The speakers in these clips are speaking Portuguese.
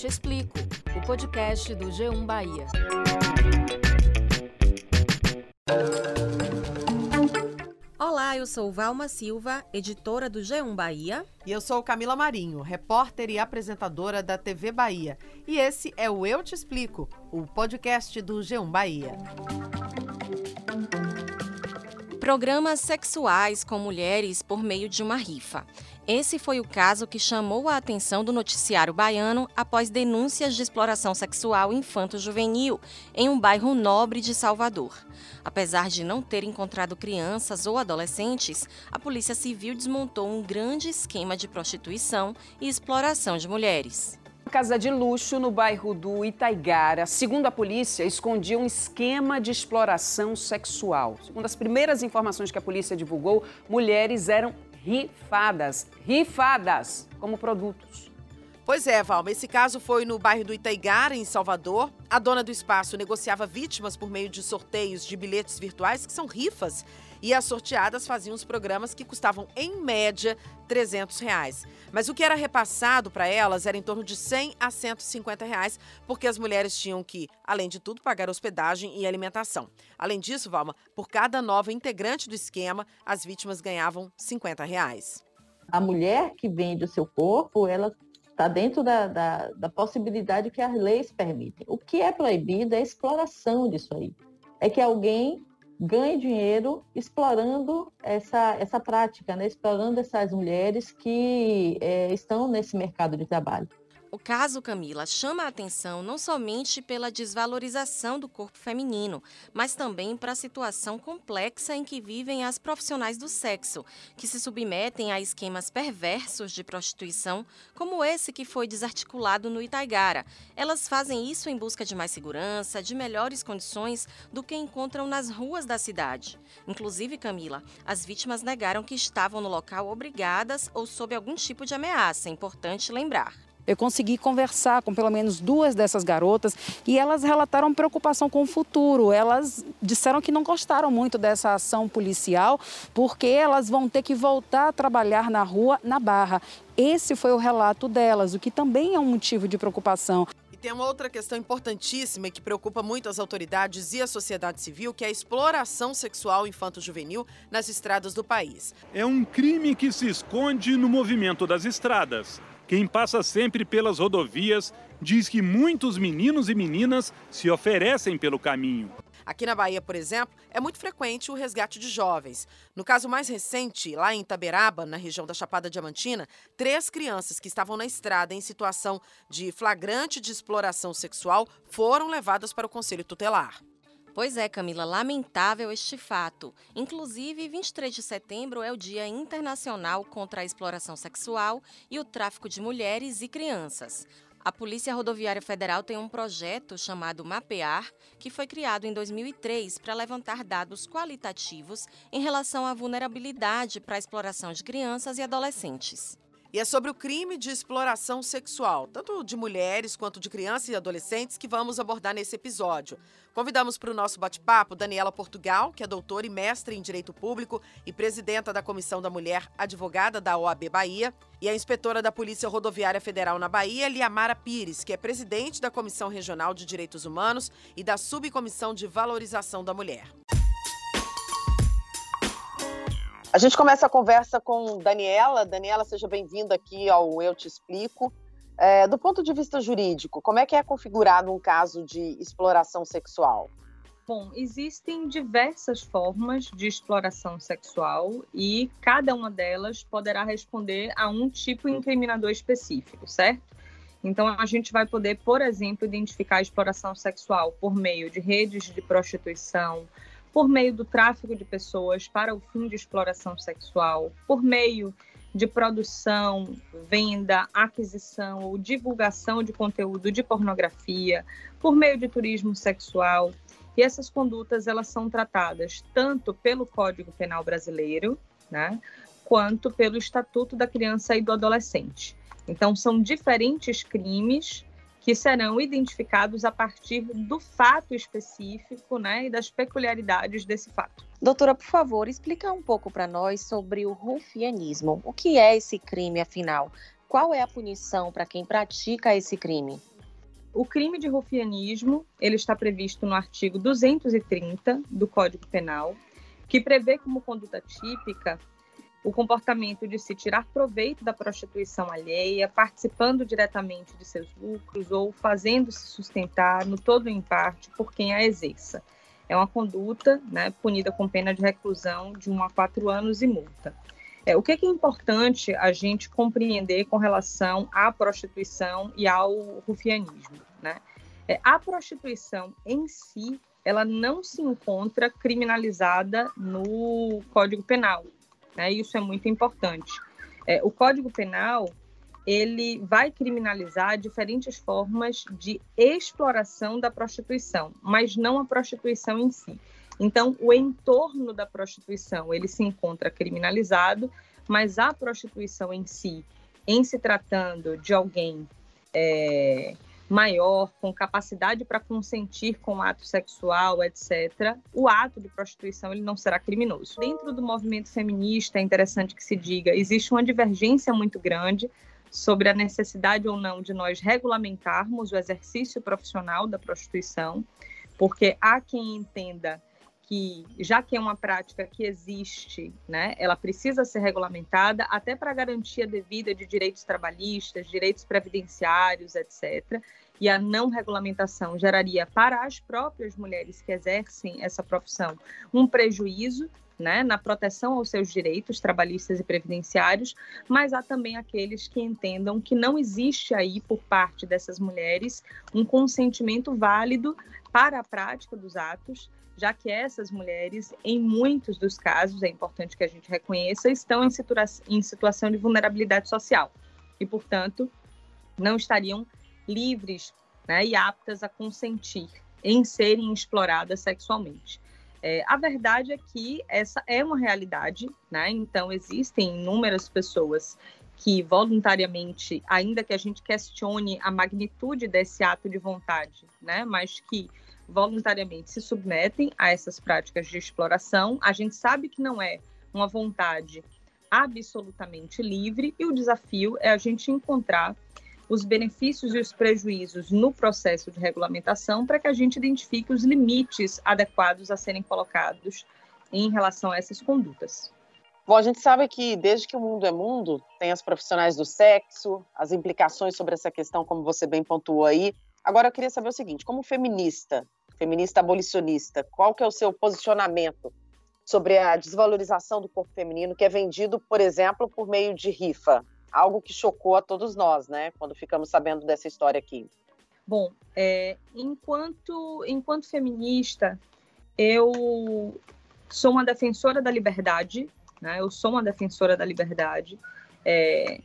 Te Explico, o podcast do G1 Bahia. Olá, eu sou Valma Silva, editora do G1 Bahia. E eu sou Camila Marinho, repórter e apresentadora da TV Bahia. E esse é o Eu Te Explico, o podcast do G1 Bahia. Programas sexuais com mulheres por meio de uma rifa. Esse foi o caso que chamou a atenção do noticiário baiano após denúncias de exploração sexual infanto-juvenil em um bairro nobre de Salvador. Apesar de não ter encontrado crianças ou adolescentes, a Polícia Civil desmontou um grande esquema de prostituição e exploração de mulheres. Casa de luxo no bairro do Itaigara, segundo a polícia, escondia um esquema de exploração sexual. Segundo as primeiras informações que a polícia divulgou, mulheres eram rifadas, rifadas como produtos. Pois é, Valma, esse caso foi no bairro do Itaigara, em Salvador. A dona do espaço negociava vítimas por meio de sorteios de bilhetes virtuais, que são rifas, e as sorteadas faziam os programas que custavam, em média, 300 reais. Mas o que era repassado para elas era em torno de 100 a 150 reais, porque as mulheres tinham que, além de tudo, pagar hospedagem e alimentação. Além disso, Valma, por cada nova integrante do esquema, as vítimas ganhavam 50 reais. A mulher que vende o seu corpo, ela está dentro da, da, da possibilidade que as leis permitem. O que é proibido é a exploração disso aí. É que alguém ganhe dinheiro explorando essa, essa prática, né? explorando essas mulheres que é, estão nesse mercado de trabalho. O caso Camila chama a atenção não somente pela desvalorização do corpo feminino, mas também para a situação complexa em que vivem as profissionais do sexo, que se submetem a esquemas perversos de prostituição, como esse que foi desarticulado no Itaigara. Elas fazem isso em busca de mais segurança, de melhores condições do que encontram nas ruas da cidade. Inclusive, Camila, as vítimas negaram que estavam no local obrigadas ou sob algum tipo de ameaça, é importante lembrar. Eu consegui conversar com pelo menos duas dessas garotas e elas relataram preocupação com o futuro. Elas disseram que não gostaram muito dessa ação policial porque elas vão ter que voltar a trabalhar na rua, na Barra. Esse foi o relato delas, o que também é um motivo de preocupação tem uma outra questão importantíssima e que preocupa muito as autoridades e a sociedade civil, que é a exploração sexual infanto-juvenil nas estradas do país. É um crime que se esconde no movimento das estradas. Quem passa sempre pelas rodovias diz que muitos meninos e meninas se oferecem pelo caminho. Aqui na Bahia, por exemplo, é muito frequente o resgate de jovens. No caso mais recente, lá em Itaberaba, na região da Chapada Diamantina, três crianças que estavam na estrada em situação de flagrante de exploração sexual foram levadas para o Conselho Tutelar. Pois é, Camila, lamentável este fato. Inclusive, 23 de setembro é o Dia Internacional contra a Exploração Sexual e o Tráfico de Mulheres e Crianças. A Polícia Rodoviária Federal tem um projeto chamado Mapear, que foi criado em 2003 para levantar dados qualitativos em relação à vulnerabilidade para a exploração de crianças e adolescentes. E é sobre o crime de exploração sexual, tanto de mulheres quanto de crianças e adolescentes, que vamos abordar nesse episódio. Convidamos para o nosso bate-papo Daniela Portugal, que é doutora e mestre em Direito Público e presidenta da Comissão da Mulher, advogada da OAB Bahia, e a inspetora da Polícia Rodoviária Federal na Bahia, Liamara Pires, que é presidente da Comissão Regional de Direitos Humanos e da Subcomissão de Valorização da Mulher. A gente começa a conversa com Daniela. Daniela, seja bem-vinda aqui ao Eu Te Explico. É, do ponto de vista jurídico, como é que é configurado um caso de exploração sexual? Bom, existem diversas formas de exploração sexual e cada uma delas poderá responder a um tipo incriminador específico, certo? Então, a gente vai poder, por exemplo, identificar a exploração sexual por meio de redes de prostituição, por meio do tráfico de pessoas para o fim de exploração sexual, por meio de produção, venda, aquisição ou divulgação de conteúdo de pornografia, por meio de turismo sexual. E essas condutas elas são tratadas tanto pelo Código Penal Brasileiro, né, quanto pelo Estatuto da Criança e do Adolescente. Então são diferentes crimes que serão identificados a partir do fato específico né, e das peculiaridades desse fato. Doutora, por favor, explica um pouco para nós sobre o rufianismo. O que é esse crime, afinal? Qual é a punição para quem pratica esse crime? o crime de rufianismo ele está previsto no artigo 230 do Código Penal, que prevê como conduta típica o comportamento de se tirar proveito da prostituição alheia, participando diretamente de seus lucros ou fazendo-se sustentar no todo ou em parte por quem a exerça. É uma conduta né, punida com pena de reclusão de 1 a 4 anos e multa. É, o que é, que é importante a gente compreender com relação à prostituição e ao rufianismo? Né? É, a prostituição em si, ela não se encontra criminalizada no Código Penal. Né? Isso é muito importante. É, o Código Penal ele vai criminalizar diferentes formas de exploração da prostituição, mas não a prostituição em si. Então, o entorno da prostituição ele se encontra criminalizado, mas a prostituição em si, em se tratando de alguém é, maior, com capacidade para consentir com o ato sexual, etc., o ato de prostituição ele não será criminoso. Dentro do movimento feminista, é interessante que se diga, existe uma divergência muito grande sobre a necessidade ou não de nós regulamentarmos o exercício profissional da prostituição, porque há quem entenda que, já que é uma prática que existe, né, ela precisa ser regulamentada até para garantia devida de direitos trabalhistas, direitos previdenciários, etc. E a não regulamentação geraria para as próprias mulheres que exercem essa profissão um prejuízo né, na proteção aos seus direitos trabalhistas e previdenciários, mas há também aqueles que entendam que não existe aí por parte dessas mulheres um consentimento válido para a prática dos atos, já que essas mulheres, em muitos dos casos, é importante que a gente reconheça, estão em, situa em situação de vulnerabilidade social e, portanto, não estariam livres né, e aptas a consentir em serem exploradas sexualmente. É, a verdade é que essa é uma realidade, né? Então, existem inúmeras pessoas que voluntariamente, ainda que a gente questione a magnitude desse ato de vontade, né? Mas que voluntariamente se submetem a essas práticas de exploração. A gente sabe que não é uma vontade absolutamente livre e o desafio é a gente encontrar os benefícios e os prejuízos no processo de regulamentação para que a gente identifique os limites adequados a serem colocados em relação a essas condutas. Bom, a gente sabe que desde que o mundo é mundo, tem as profissionais do sexo, as implicações sobre essa questão, como você bem pontuou aí. Agora eu queria saber o seguinte, como feminista, feminista abolicionista, qual que é o seu posicionamento sobre a desvalorização do corpo feminino que é vendido, por exemplo, por meio de rifa? Algo que chocou a todos nós, né, quando ficamos sabendo dessa história aqui. Bom, é, enquanto, enquanto feminista, eu sou uma defensora da liberdade, né? Eu sou uma defensora da liberdade. É,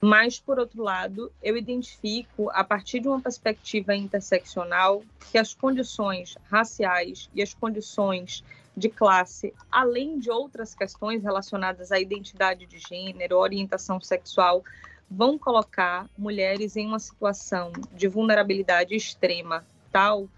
mas, por outro lado, eu identifico, a partir de uma perspectiva interseccional, que as condições raciais e as condições de classe, além de outras questões relacionadas à identidade de gênero, orientação sexual, vão colocar mulheres em uma situação de vulnerabilidade extrema, tal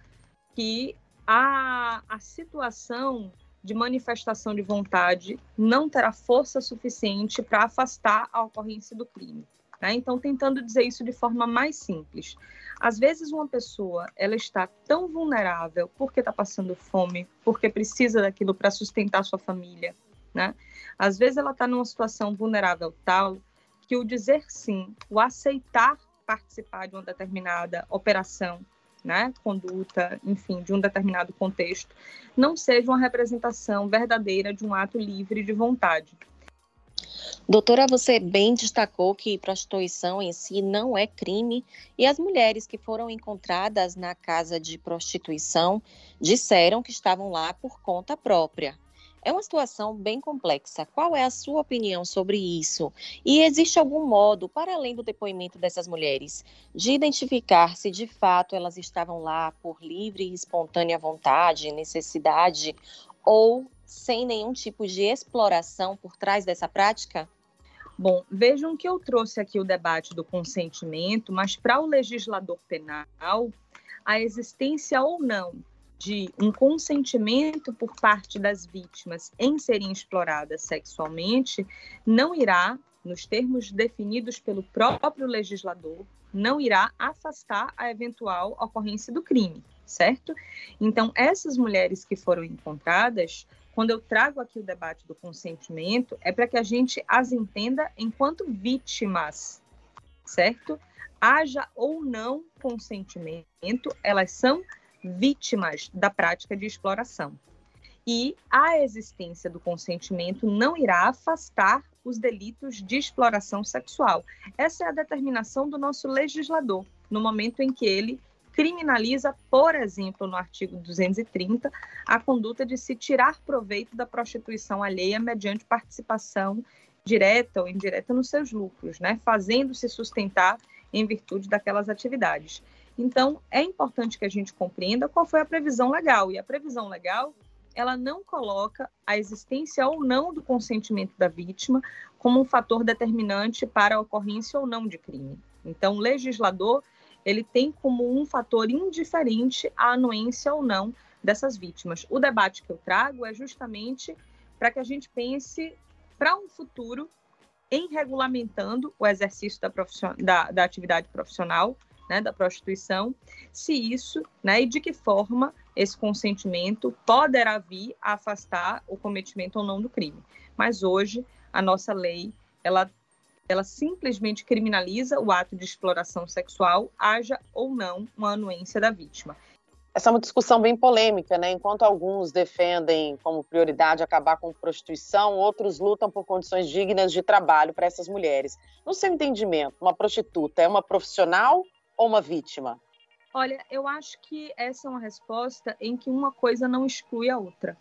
que a, a situação de manifestação de vontade não terá força suficiente para afastar a ocorrência do crime. Né? Então, tentando dizer isso de forma mais simples. Às vezes, uma pessoa ela está tão vulnerável porque está passando fome, porque precisa daquilo para sustentar sua família. Né? Às vezes, ela está numa situação vulnerável tal que o dizer sim, o aceitar participar de uma determinada operação, né, conduta, enfim, de um determinado contexto, não seja uma representação verdadeira de um ato livre de vontade. Doutora, você bem destacou que prostituição em si não é crime e as mulheres que foram encontradas na casa de prostituição disseram que estavam lá por conta própria. É uma situação bem complexa. Qual é a sua opinião sobre isso? E existe algum modo, para além do depoimento dessas mulheres, de identificar se de fato elas estavam lá por livre e espontânea vontade, necessidade, ou sem nenhum tipo de exploração por trás dessa prática? Bom, vejam que eu trouxe aqui o debate do consentimento, mas para o legislador penal, a existência ou não de um consentimento por parte das vítimas em serem exploradas sexualmente não irá, nos termos definidos pelo próprio legislador, não irá afastar a eventual ocorrência do crime, certo? Então, essas mulheres que foram encontradas, quando eu trago aqui o debate do consentimento, é para que a gente as entenda enquanto vítimas, certo? Haja ou não consentimento, elas são vítimas da prática de exploração. E a existência do consentimento não irá afastar os delitos de exploração sexual. Essa é a determinação do nosso legislador, no momento em que ele criminaliza, por exemplo, no artigo 230, a conduta de se tirar proveito da prostituição alheia mediante participação direta ou indireta nos seus lucros, né, fazendo-se sustentar em virtude daquelas atividades. Então, é importante que a gente compreenda qual foi a previsão legal. E a previsão legal, ela não coloca a existência ou não do consentimento da vítima como um fator determinante para a ocorrência ou não de crime. Então, o legislador, ele tem como um fator indiferente a anuência ou não dessas vítimas. O debate que eu trago é justamente para que a gente pense para um futuro em regulamentando o exercício da, da, da atividade profissional, né, da prostituição, se isso, né, e de que forma esse consentimento poderá vir a afastar o cometimento ou não do crime. Mas hoje a nossa lei, ela ela simplesmente criminaliza o ato de exploração sexual, haja ou não uma anuência da vítima. Essa é uma discussão bem polêmica, né? Enquanto alguns defendem como prioridade acabar com prostituição, outros lutam por condições dignas de trabalho para essas mulheres. No seu entendimento, uma prostituta é uma profissional ou uma vítima? Olha, eu acho que essa é uma resposta em que uma coisa não exclui a outra.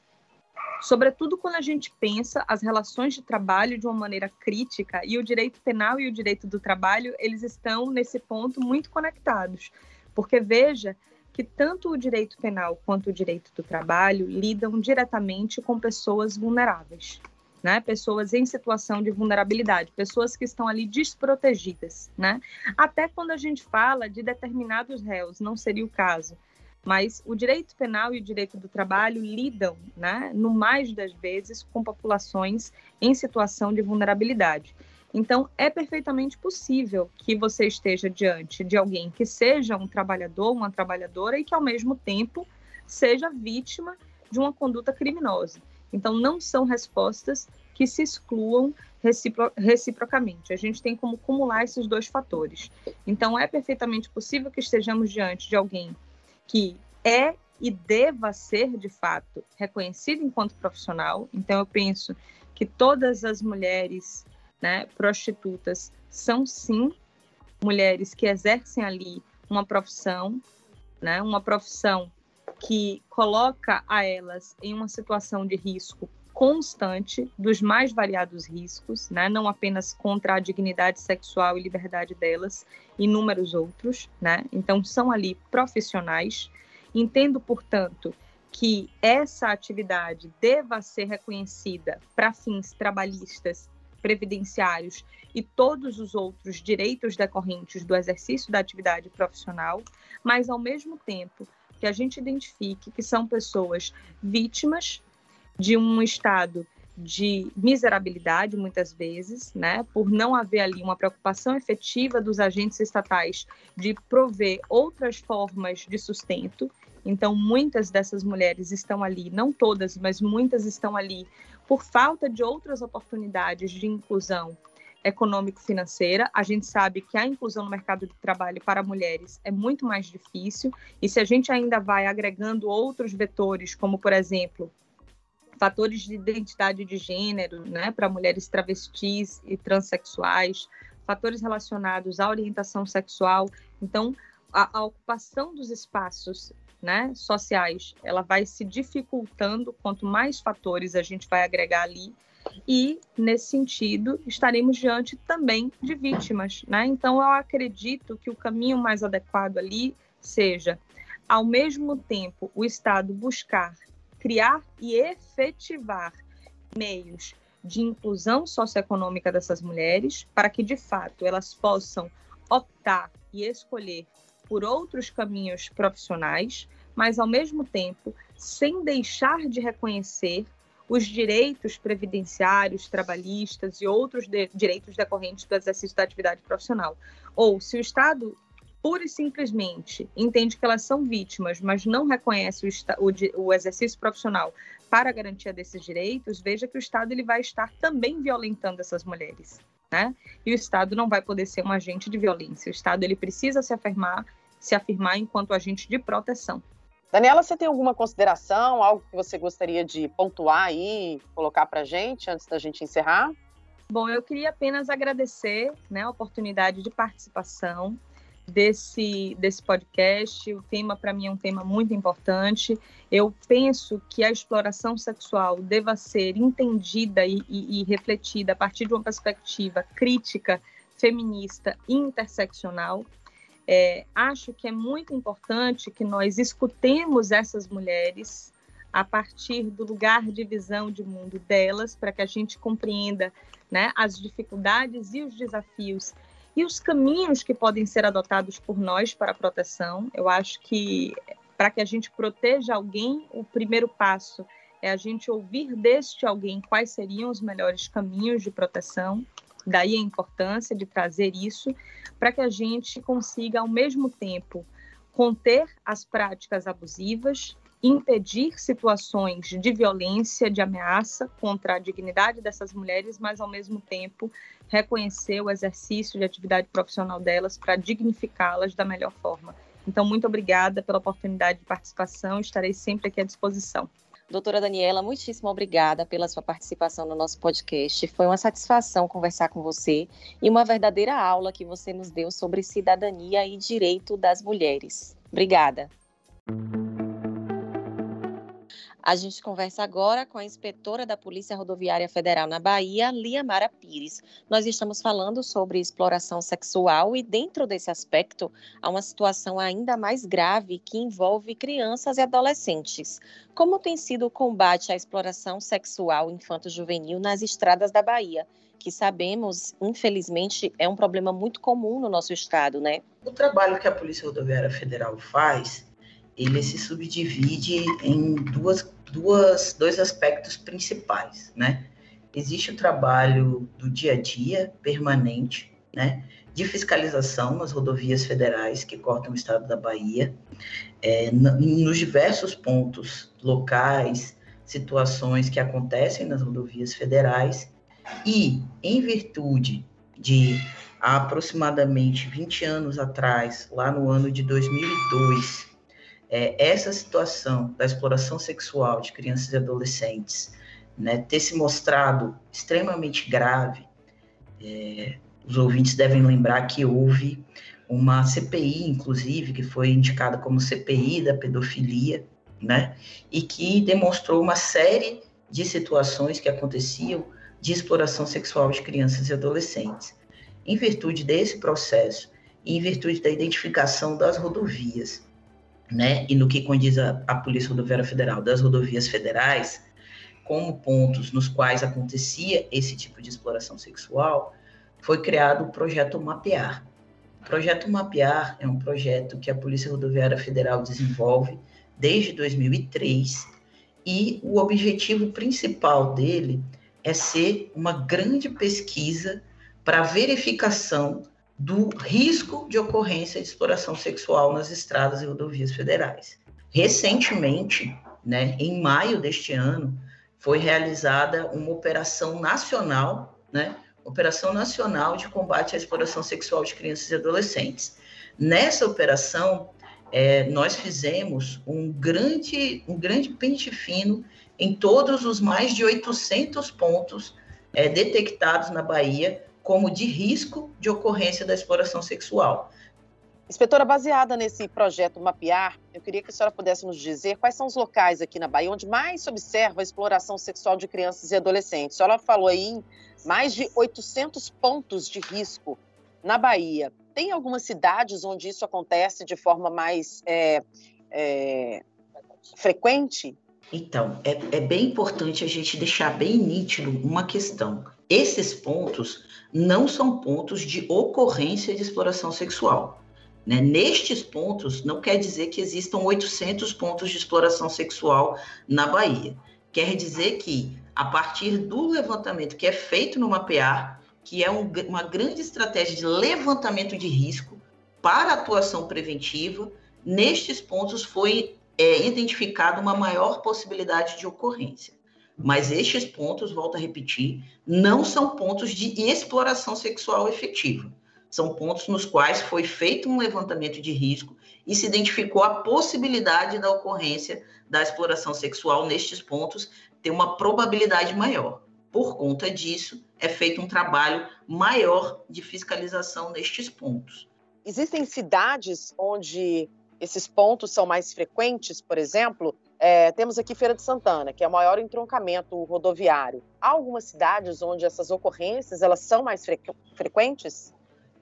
Sobretudo quando a gente pensa as relações de trabalho de uma maneira crítica e o direito penal e o direito do trabalho, eles estão nesse ponto muito conectados. Porque veja que tanto o direito penal quanto o direito do trabalho lidam diretamente com pessoas vulneráveis, né? Pessoas em situação de vulnerabilidade, pessoas que estão ali desprotegidas, né? Até quando a gente fala de determinados réus, não seria o caso, mas o direito penal e o direito do trabalho lidam, né, no mais das vezes, com populações em situação de vulnerabilidade. Então, é perfeitamente possível que você esteja diante de alguém que seja um trabalhador, uma trabalhadora e que, ao mesmo tempo, seja vítima de uma conduta criminosa. Então, não são respostas que se excluam recipro reciprocamente. A gente tem como acumular esses dois fatores. Então, é perfeitamente possível que estejamos diante de alguém que é e deva ser, de fato, reconhecido enquanto profissional. Então, eu penso que todas as mulheres né, prostitutas são sim mulheres que exercem ali uma profissão, né, uma profissão que coloca a elas em uma situação de risco constante dos mais variados riscos, né? não apenas contra a dignidade sexual e liberdade delas, inúmeros outros. Né? Então, são ali profissionais. Entendo, portanto, que essa atividade deva ser reconhecida para fins trabalhistas previdenciários e todos os outros direitos decorrentes do exercício da atividade profissional, mas ao mesmo tempo que a gente identifique que são pessoas vítimas de um estado de miserabilidade, muitas vezes, né, por não haver ali uma preocupação efetiva dos agentes estatais de prover outras formas de sustento. Então, muitas dessas mulheres estão ali, não todas, mas muitas estão ali por falta de outras oportunidades de inclusão econômico-financeira. A gente sabe que a inclusão no mercado de trabalho para mulheres é muito mais difícil, e se a gente ainda vai agregando outros vetores, como, por exemplo, fatores de identidade de gênero, né, para mulheres travestis e transexuais, fatores relacionados à orientação sexual. Então, a, a ocupação dos espaços né, sociais, ela vai se dificultando quanto mais fatores a gente vai agregar ali e nesse sentido estaremos diante também de vítimas, né? Então eu acredito que o caminho mais adequado ali seja, ao mesmo tempo, o Estado buscar criar e efetivar meios de inclusão socioeconômica dessas mulheres para que de fato elas possam optar e escolher por outros caminhos profissionais, mas ao mesmo tempo sem deixar de reconhecer os direitos previdenciários, trabalhistas e outros de, direitos decorrentes do exercício da atividade profissional. Ou se o Estado pura e simplesmente entende que elas são vítimas, mas não reconhece o, o, o, exercício profissional para a garantia desses direitos, veja que o Estado ele vai estar também violentando essas mulheres. Né? E o Estado não vai poder ser um agente de violência. O Estado ele precisa se afirmar, se afirmar enquanto agente de proteção. Daniela, você tem alguma consideração, algo que você gostaria de pontuar aí, colocar para gente antes da gente encerrar? Bom, eu queria apenas agradecer né, a oportunidade de participação desse, desse podcast. O tema, para mim, é um tema muito importante. Eu penso que a exploração sexual deva ser entendida e, e, e refletida a partir de uma perspectiva crítica, feminista e interseccional. É, acho que é muito importante que nós escutemos essas mulheres a partir do lugar de visão de mundo delas, para que a gente compreenda né, as dificuldades e os desafios e os caminhos que podem ser adotados por nós para a proteção. Eu acho que para que a gente proteja alguém, o primeiro passo é a gente ouvir deste alguém quais seriam os melhores caminhos de proteção Daí a importância de trazer isso para que a gente consiga, ao mesmo tempo, conter as práticas abusivas, impedir situações de violência, de ameaça contra a dignidade dessas mulheres, mas, ao mesmo tempo, reconhecer o exercício de atividade profissional delas para dignificá-las da melhor forma. Então, muito obrigada pela oportunidade de participação, estarei sempre aqui à disposição. Doutora Daniela, muitíssimo obrigada pela sua participação no nosso podcast. Foi uma satisfação conversar com você e uma verdadeira aula que você nos deu sobre cidadania e direito das mulheres. Obrigada. A gente conversa agora com a inspetora da Polícia Rodoviária Federal na Bahia, Lia Mara Pires. Nós estamos falando sobre exploração sexual e, dentro desse aspecto, há uma situação ainda mais grave que envolve crianças e adolescentes. Como tem sido o combate à exploração sexual infanto-juvenil nas estradas da Bahia? que sabemos, infelizmente, é um problema muito comum no nosso estado, né? O trabalho que a Polícia Rodoviária Federal faz, ele se subdivide em duas duas, dois aspectos principais, né? Existe o trabalho do dia a dia, permanente, né? De fiscalização nas rodovias federais que cortam o estado da Bahia, é, nos diversos pontos locais, situações que acontecem nas rodovias federais, e em virtude de aproximadamente 20 anos atrás, lá no ano de 2002, é, essa situação da exploração sexual de crianças e adolescentes né, ter se mostrado extremamente grave, é, os ouvintes devem lembrar que houve uma CPI, inclusive, que foi indicada como CPI da pedofilia, né, e que demonstrou uma série de situações que aconteciam de exploração sexual de crianças e adolescentes. Em virtude desse processo, em virtude da identificação das rodovias né, e no que condiz a, a Polícia Rodoviária Federal das rodovias federais, como pontos nos quais acontecia esse tipo de exploração sexual, foi criado o projeto Mapear. O projeto Mapear é um projeto que a Polícia Rodoviária Federal desenvolve desde 2003 e o objetivo principal dele é ser uma grande pesquisa para verificação do risco de ocorrência de exploração sexual nas estradas e rodovias federais. Recentemente, né, em maio deste ano, foi realizada uma operação nacional, né, Operação Nacional de Combate à Exploração Sexual de Crianças e Adolescentes. Nessa operação, é, nós fizemos um grande, um grande pente fino em todos os mais de 800 pontos é, detectados na Bahia como de risco de ocorrência da exploração sexual. Inspetora, baseada nesse projeto Mapear, eu queria que a senhora pudesse nos dizer quais são os locais aqui na Bahia onde mais se observa a exploração sexual de crianças e adolescentes. A senhora falou aí em mais de 800 pontos de risco na Bahia. Tem algumas cidades onde isso acontece de forma mais é, é, frequente? Então, é, é bem importante a gente deixar bem nítido uma questão. Esses pontos não são pontos de ocorrência de exploração sexual. Né? Nestes pontos, não quer dizer que existam 800 pontos de exploração sexual na Bahia. Quer dizer que a partir do levantamento que é feito no mapear, que é um, uma grande estratégia de levantamento de risco para atuação preventiva, nestes pontos foi é, identificada uma maior possibilidade de ocorrência. Mas estes pontos, volto a repetir, não são pontos de exploração sexual efetiva. São pontos nos quais foi feito um levantamento de risco e se identificou a possibilidade da ocorrência da exploração sexual nestes pontos ter uma probabilidade maior. Por conta disso, é feito um trabalho maior de fiscalização nestes pontos. Existem cidades onde esses pontos são mais frequentes, por exemplo, é, temos aqui Feira de Santana, que é o maior entroncamento rodoviário. Há algumas cidades onde essas ocorrências elas são mais frequ frequentes?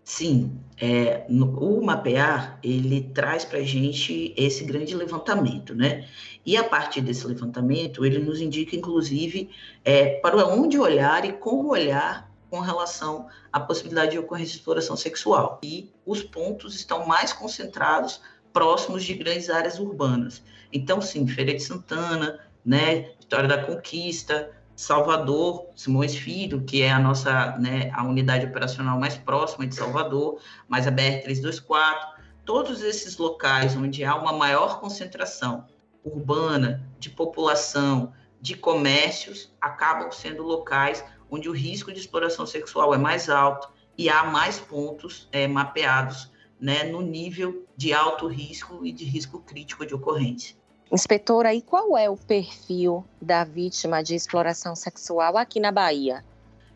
Sim, é, no, o mapear ele traz para a gente esse grande levantamento, né? E a partir desse levantamento ele nos indica, inclusive, é, para onde olhar e como olhar com relação à possibilidade de ocorrência de exploração sexual. E os pontos estão mais concentrados próximos de grandes áreas urbanas. Então, sim, Feira de Santana, né, Vitória da Conquista, Salvador, Simões Filho, que é a nossa, né, a unidade operacional mais próxima de Salvador, mais a BR-324, todos esses locais onde há uma maior concentração urbana, de população, de comércios, acabam sendo locais onde o risco de exploração sexual é mais alto e há mais pontos é, mapeados né, no nível de alto risco e de risco crítico de ocorrência. Inspetora, e qual é o perfil da vítima de exploração sexual aqui na Bahia?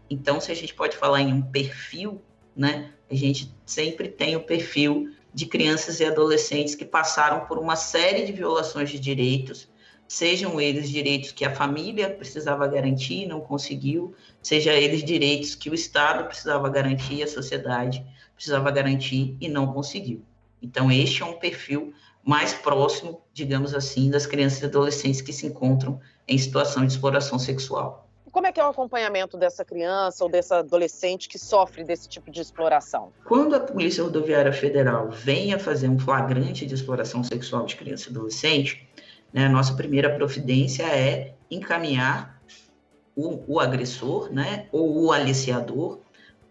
Então, se a gente pode falar em um perfil, né, a gente sempre tem o perfil de crianças e adolescentes que passaram por uma série de violações de direitos, sejam eles direitos que a família precisava garantir e não conseguiu, seja eles direitos que o Estado precisava garantir, a sociedade precisava garantir e não conseguiu. Então, este é um perfil mais próximo, digamos assim, das crianças e adolescentes que se encontram em situação de exploração sexual. Como é que é o acompanhamento dessa criança ou dessa adolescente que sofre desse tipo de exploração? Quando a Polícia Rodoviária Federal vem a fazer um flagrante de exploração sexual de criança e adolescente, né, a nossa primeira providência é encaminhar o, o agressor né, ou o aliciador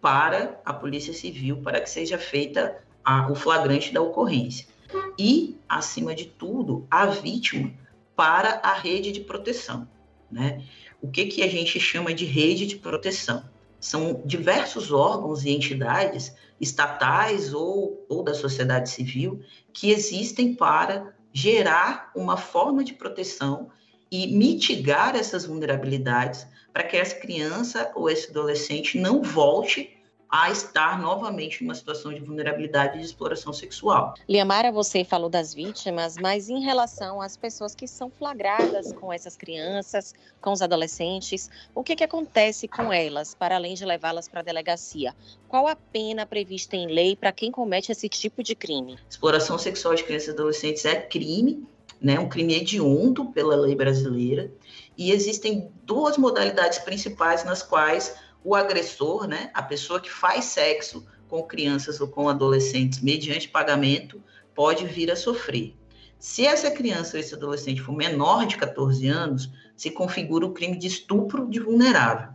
para a Polícia Civil para que seja feita a, o flagrante da ocorrência. E, acima de tudo, a vítima para a rede de proteção. Né? O que, que a gente chama de rede de proteção? São diversos órgãos e entidades estatais ou, ou da sociedade civil que existem para gerar uma forma de proteção e mitigar essas vulnerabilidades para que essa criança ou esse adolescente não volte a estar novamente numa situação de vulnerabilidade e de exploração sexual. Liamara, você falou das vítimas, mas em relação às pessoas que são flagradas com essas crianças, com os adolescentes, o que, que acontece com elas, para além de levá-las para a delegacia? Qual a pena prevista em lei para quem comete esse tipo de crime? Exploração sexual de crianças e adolescentes é crime né, um crime hediondo pela lei brasileira, e existem duas modalidades principais nas quais o agressor, né, a pessoa que faz sexo com crianças ou com adolescentes mediante pagamento, pode vir a sofrer. Se essa criança ou esse adolescente for menor de 14 anos, se configura o crime de estupro de vulnerável,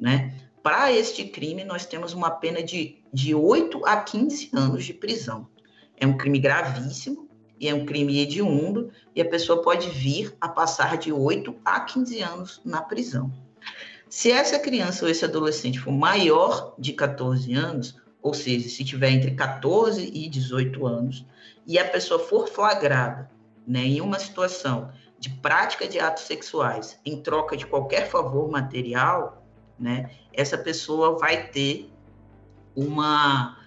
né? Para este crime, nós temos uma pena de, de 8 a 15 anos de prisão. É um crime gravíssimo e é um crime hediondo, e a pessoa pode vir a passar de 8 a 15 anos na prisão. Se essa criança ou esse adolescente for maior de 14 anos, ou seja, se tiver entre 14 e 18 anos, e a pessoa for flagrada né, em uma situação de prática de atos sexuais em troca de qualquer favor material, né, essa pessoa vai ter uma,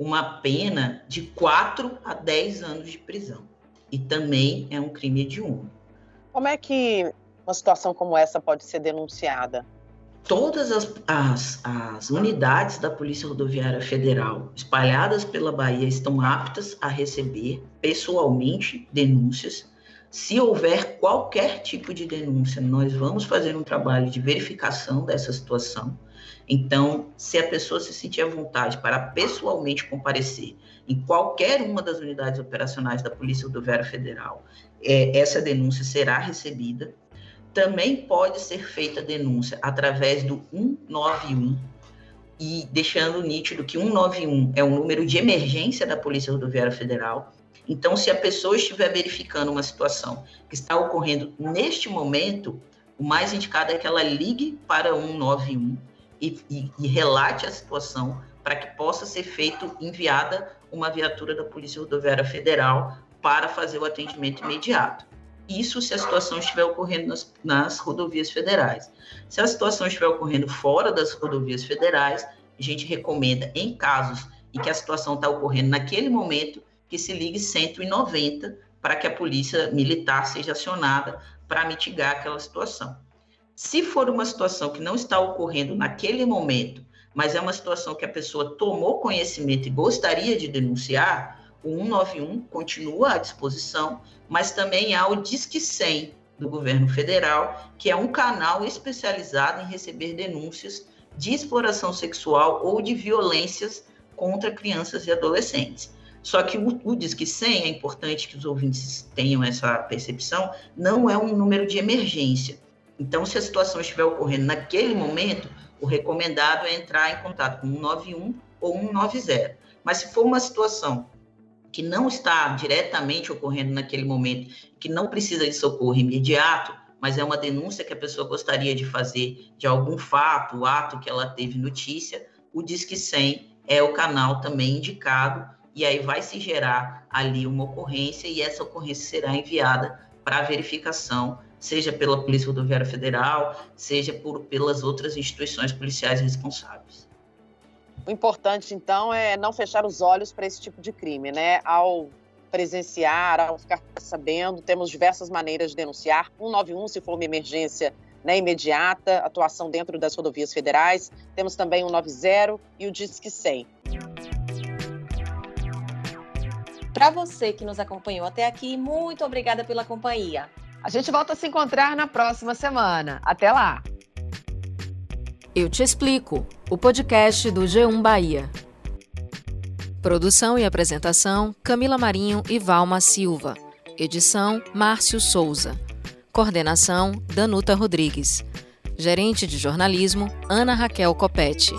uma pena de 4 a 10 anos de prisão. E também é um crime hediondo. Como é que uma situação como essa pode ser denunciada? todas as, as, as, unidades da Polícia Rodoviária Federal espalhadas pela Bahia estão aptas a receber pessoalmente denúncias. Se houver qualquer tipo de denúncia, nós vamos fazer um trabalho de verificação dessa situação. Então, se a pessoa se sentir à vontade para pessoalmente comparecer em qualquer uma das unidades operacionais da Polícia Rodoviária Federal, é, essa denúncia será recebida também pode ser feita denúncia através do 191 e deixando nítido que 191 é o número de emergência da Polícia Rodoviária Federal. Então, se a pessoa estiver verificando uma situação que está ocorrendo neste momento, o mais indicado é que ela ligue para 191 e, e, e relate a situação para que possa ser feito, enviada uma viatura da Polícia Rodoviária Federal para fazer o atendimento imediato. Isso se a situação estiver ocorrendo nas, nas rodovias federais. Se a situação estiver ocorrendo fora das rodovias federais, a gente recomenda, em casos em que a situação está ocorrendo naquele momento, que se ligue 190 para que a polícia militar seja acionada para mitigar aquela situação. Se for uma situação que não está ocorrendo naquele momento, mas é uma situação que a pessoa tomou conhecimento e gostaria de denunciar, o 191 continua à disposição, mas também há o Disque 100 do governo federal, que é um canal especializado em receber denúncias de exploração sexual ou de violências contra crianças e adolescentes. Só que o, o Disque 100, é importante que os ouvintes tenham essa percepção, não é um número de emergência. Então, se a situação estiver ocorrendo naquele momento, o recomendado é entrar em contato com 191 ou 190. Mas se for uma situação que não está diretamente ocorrendo naquele momento, que não precisa de socorro imediato, mas é uma denúncia que a pessoa gostaria de fazer de algum fato, ato que ela teve notícia, o Disque 100 é o canal também indicado e aí vai se gerar ali uma ocorrência e essa ocorrência será enviada para verificação, seja pela Polícia Rodoviária Federal, seja por, pelas outras instituições policiais responsáveis. O importante, então, é não fechar os olhos para esse tipo de crime, né? Ao presenciar, ao ficar sabendo, temos diversas maneiras de denunciar. 191, se for uma emergência né, imediata, atuação dentro das rodovias federais. Temos também o 90 e o Disque 100. Para você que nos acompanhou até aqui, muito obrigada pela companhia. A gente volta a se encontrar na próxima semana. Até lá! Eu te explico. O podcast do G1 Bahia. Produção e apresentação: Camila Marinho e Valma Silva. Edição: Márcio Souza. Coordenação: Danuta Rodrigues. Gerente de jornalismo: Ana Raquel Copete.